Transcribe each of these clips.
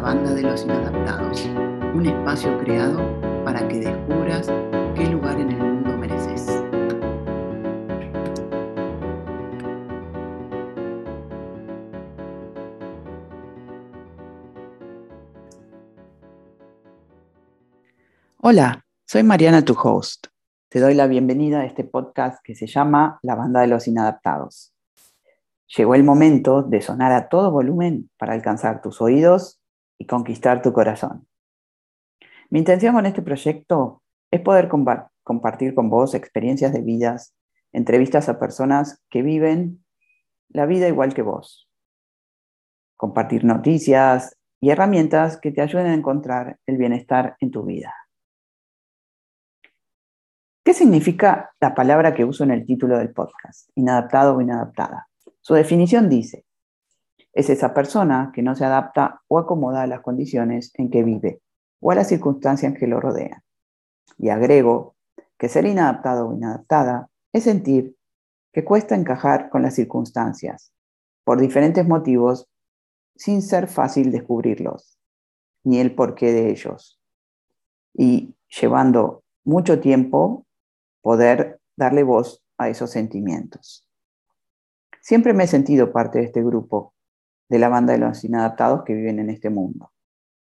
banda de los inadaptados, un espacio creado para que descubras qué lugar en el mundo mereces. Hola, soy Mariana, tu host. Te doy la bienvenida a este podcast que se llama La banda de los inadaptados. Llegó el momento de sonar a todo volumen para alcanzar tus oídos y conquistar tu corazón. Mi intención con este proyecto es poder compartir con vos experiencias de vidas, entrevistas a personas que viven la vida igual que vos. Compartir noticias y herramientas que te ayuden a encontrar el bienestar en tu vida. ¿Qué significa la palabra que uso en el título del podcast? Inadaptado o inadaptada. Su definición dice, es esa persona que no se adapta o acomoda a las condiciones en que vive o a las circunstancias que lo rodean. Y agrego que ser inadaptado o inadaptada es sentir que cuesta encajar con las circunstancias por diferentes motivos sin ser fácil descubrirlos, ni el porqué de ellos. Y llevando mucho tiempo poder darle voz a esos sentimientos. Siempre me he sentido parte de este grupo, de la banda de los inadaptados que viven en este mundo.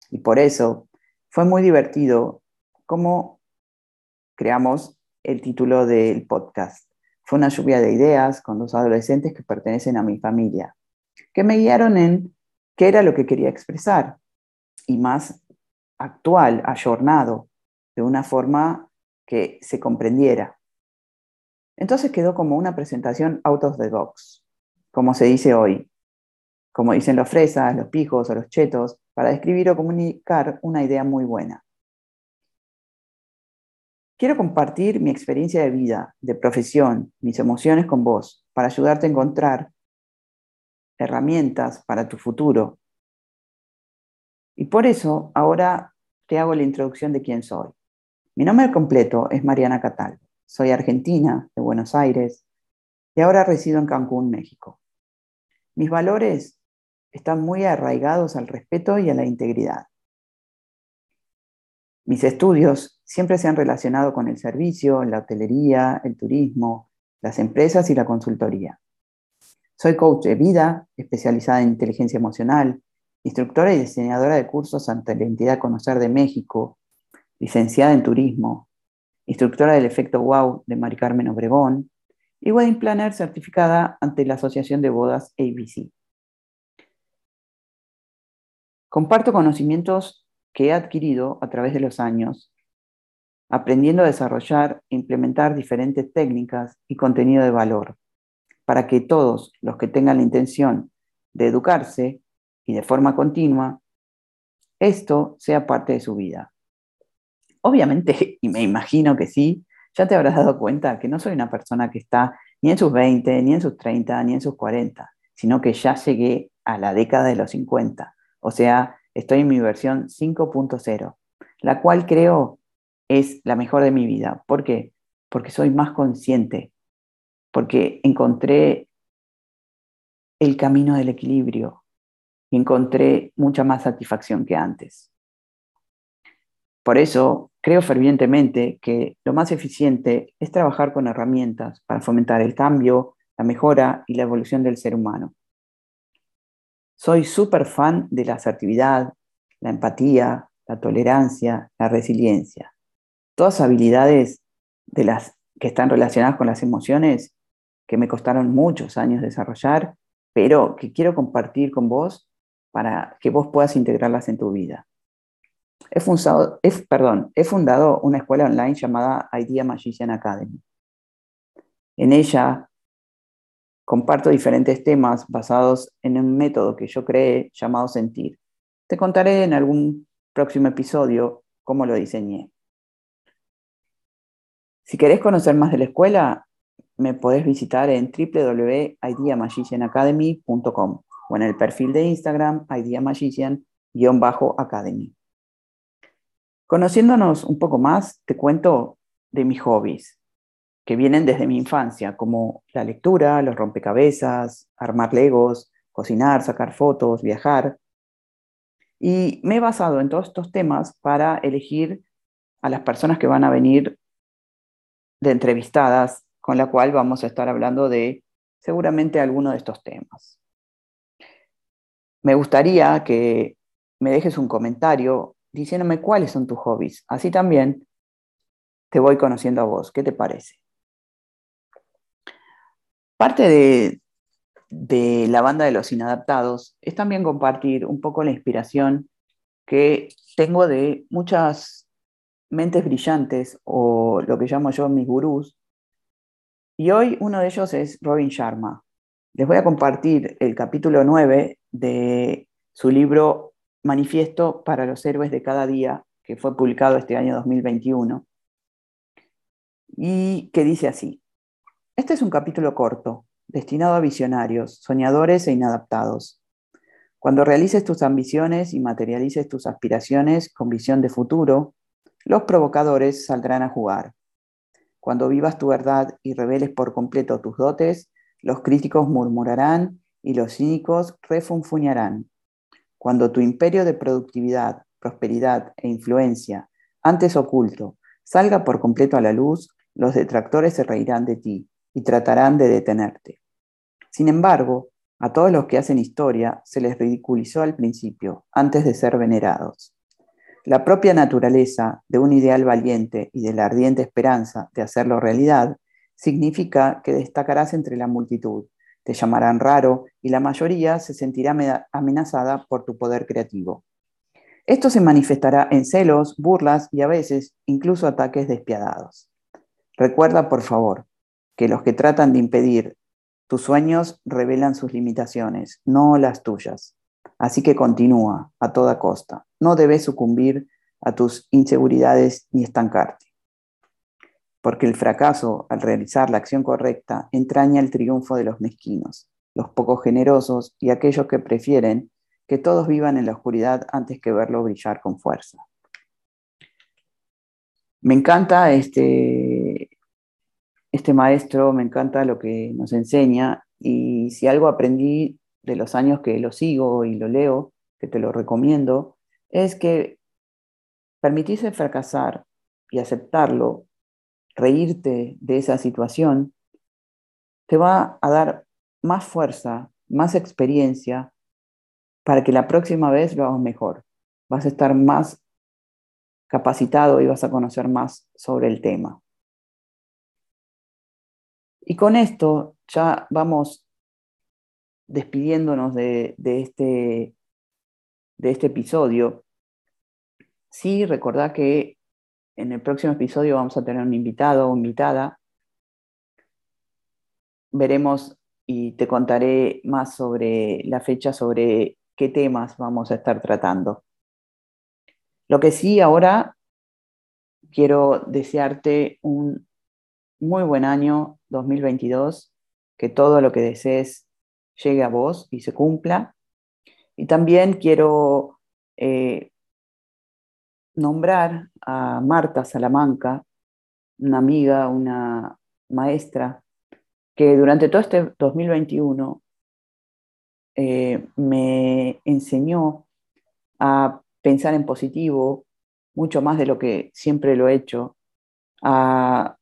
Y por eso fue muy divertido cómo creamos el título del podcast. Fue una lluvia de ideas con dos adolescentes que pertenecen a mi familia, que me guiaron en qué era lo que quería expresar y más actual, ayornado, de una forma que se comprendiera. Entonces quedó como una presentación out of the box, como se dice hoy, como dicen los fresas, los pijos o los chetos, para describir o comunicar una idea muy buena. Quiero compartir mi experiencia de vida, de profesión, mis emociones con vos, para ayudarte a encontrar herramientas para tu futuro. Y por eso ahora te hago la introducción de quién soy. Mi nombre completo es Mariana Catal. Soy argentina, de Buenos Aires, y ahora resido en Cancún, México. Mis valores están muy arraigados al respeto y a la integridad. Mis estudios siempre se han relacionado con el servicio, la hotelería, el turismo, las empresas y la consultoría. Soy coach de vida, especializada en inteligencia emocional, instructora y diseñadora de cursos ante la entidad Conocer de México, licenciada en turismo, instructora del efecto WOW de Mari Carmen Obregón, y Wedding Planner certificada ante la Asociación de Bodas ABC. Comparto conocimientos que he adquirido a través de los años, aprendiendo a desarrollar e implementar diferentes técnicas y contenido de valor, para que todos los que tengan la intención de educarse y de forma continua, esto sea parte de su vida. Obviamente, y me imagino que sí, ya te habrás dado cuenta que no soy una persona que está ni en sus 20, ni en sus 30, ni en sus 40, sino que ya llegué a la década de los 50. O sea, estoy en mi versión 5.0, la cual creo es la mejor de mi vida. ¿Por qué? Porque soy más consciente, porque encontré el camino del equilibrio y encontré mucha más satisfacción que antes. Por eso creo fervientemente que lo más eficiente es trabajar con herramientas para fomentar el cambio, la mejora y la evolución del ser humano. Soy súper fan de la asertividad, la empatía, la tolerancia, la resiliencia. Todas habilidades de las que están relacionadas con las emociones que me costaron muchos años desarrollar, pero que quiero compartir con vos para que vos puedas integrarlas en tu vida. He fundado, he fundado una escuela online llamada Idea Magician Academy. En ella comparto diferentes temas basados en un método que yo creé llamado sentir. Te contaré en algún próximo episodio cómo lo diseñé. Si querés conocer más de la escuela, me podés visitar en www.ideamagicianacademy.com o en el perfil de Instagram ideamagician-academy. Conociéndonos un poco más, te cuento de mis hobbies, que vienen desde mi infancia, como la lectura, los rompecabezas, armar legos, cocinar, sacar fotos, viajar. Y me he basado en todos estos temas para elegir a las personas que van a venir de entrevistadas, con la cual vamos a estar hablando de seguramente alguno de estos temas. Me gustaría que me dejes un comentario diciéndome cuáles son tus hobbies. Así también te voy conociendo a vos. ¿Qué te parece? Parte de, la banda de los inadaptados es también compartir un poco la inspiración que tengo de muchas mentes brillantes o lo que llamo yo mis gurús. Y hoy uno de ellos es Robin Sharma. Les voy a compartir el capítulo 9 de su libro Manifiesto para los héroes de cada día, que fue publicado este año 2021, y que dice así. Este es un capítulo corto, destinado a visionarios, soñadores e inadaptados. Cuando realices tus ambiciones y materialices tus aspiraciones con visión de futuro, los provocadores saldrán a jugar. Cuando vivas tu verdad y reveles por completo tus dotes, los críticos murmurarán y los cínicos refunfuñarán. Cuando tu imperio de productividad, prosperidad e influencia, antes oculto, salga por completo a la luz, los detractores se reirán de ti y tratarán de detenerte. Sin embargo, a todos los que hacen historia se les ridiculizó al principio, antes de ser venerados. La propia naturaleza de un ideal valiente y de la ardiente esperanza de hacerlo realidad significa que destacarás entre la multitud, te llamarán raro y la mayoría se sentirá amenazada por tu poder creativo. Esto se manifestará en celos, burlas y a veces incluso ataques despiadados. Recuerda, por favor, que los que tratan de impedir tus sueños revelan sus limitaciones, no las tuyas. Así que continúa a toda costa. No debes sucumbir a tus inseguridades ni estancarte. Porque el fracaso al realizar la acción correcta entraña el triunfo de los mezquinos, los poco generosos y aquellos que prefieren que todos vivan en la oscuridad antes que verlo brillar con fuerza. Me encanta este, este maestro, me encanta lo que nos enseña y si algo aprendí de los años que lo sigo y lo leo, que te lo recomiendo, es que permitirse fracasar y aceptarlo, reírte de esa situación, te va a dar más fuerza, más experiencia para que la próxima vez lo hagas mejor. Vas a estar más capacitado y vas a conocer más sobre el tema. Y con esto ya vamos despidiéndonos de, este, de este episodio. Sí, recordad que en el próximo episodio vamos a tener un invitado o invitada. Veremos y te contaré más sobre la fecha, sobre qué temas vamos a estar tratando. Lo que sí, ahora quiero desearte un muy buen año 2022, que todo lo que desees llegue a vos y se cumpla. Y también quiero eh, nombrar a Marta Salamanca, una amiga, una maestra, que durante todo este 2021 eh, me enseñó a pensar en positivo, mucho más de lo que siempre lo he hecho, a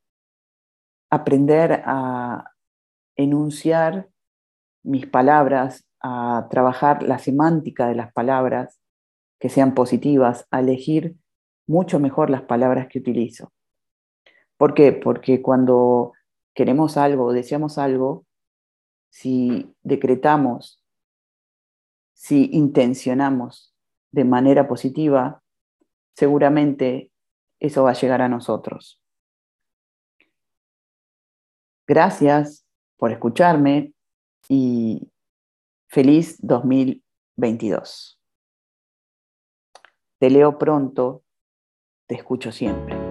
aprender a enunciar mis palabras, a trabajar la semántica de las palabras, que sean positivas, a elegir mucho mejor las palabras que utilizo. ¿Por qué? Porque cuando queremos algo, deseamos algo, si decretamos, si intencionamos de manera positiva, seguramente eso va a llegar a nosotros. Gracias por escucharme y feliz 2022. Te leo pronto, te escucho siempre.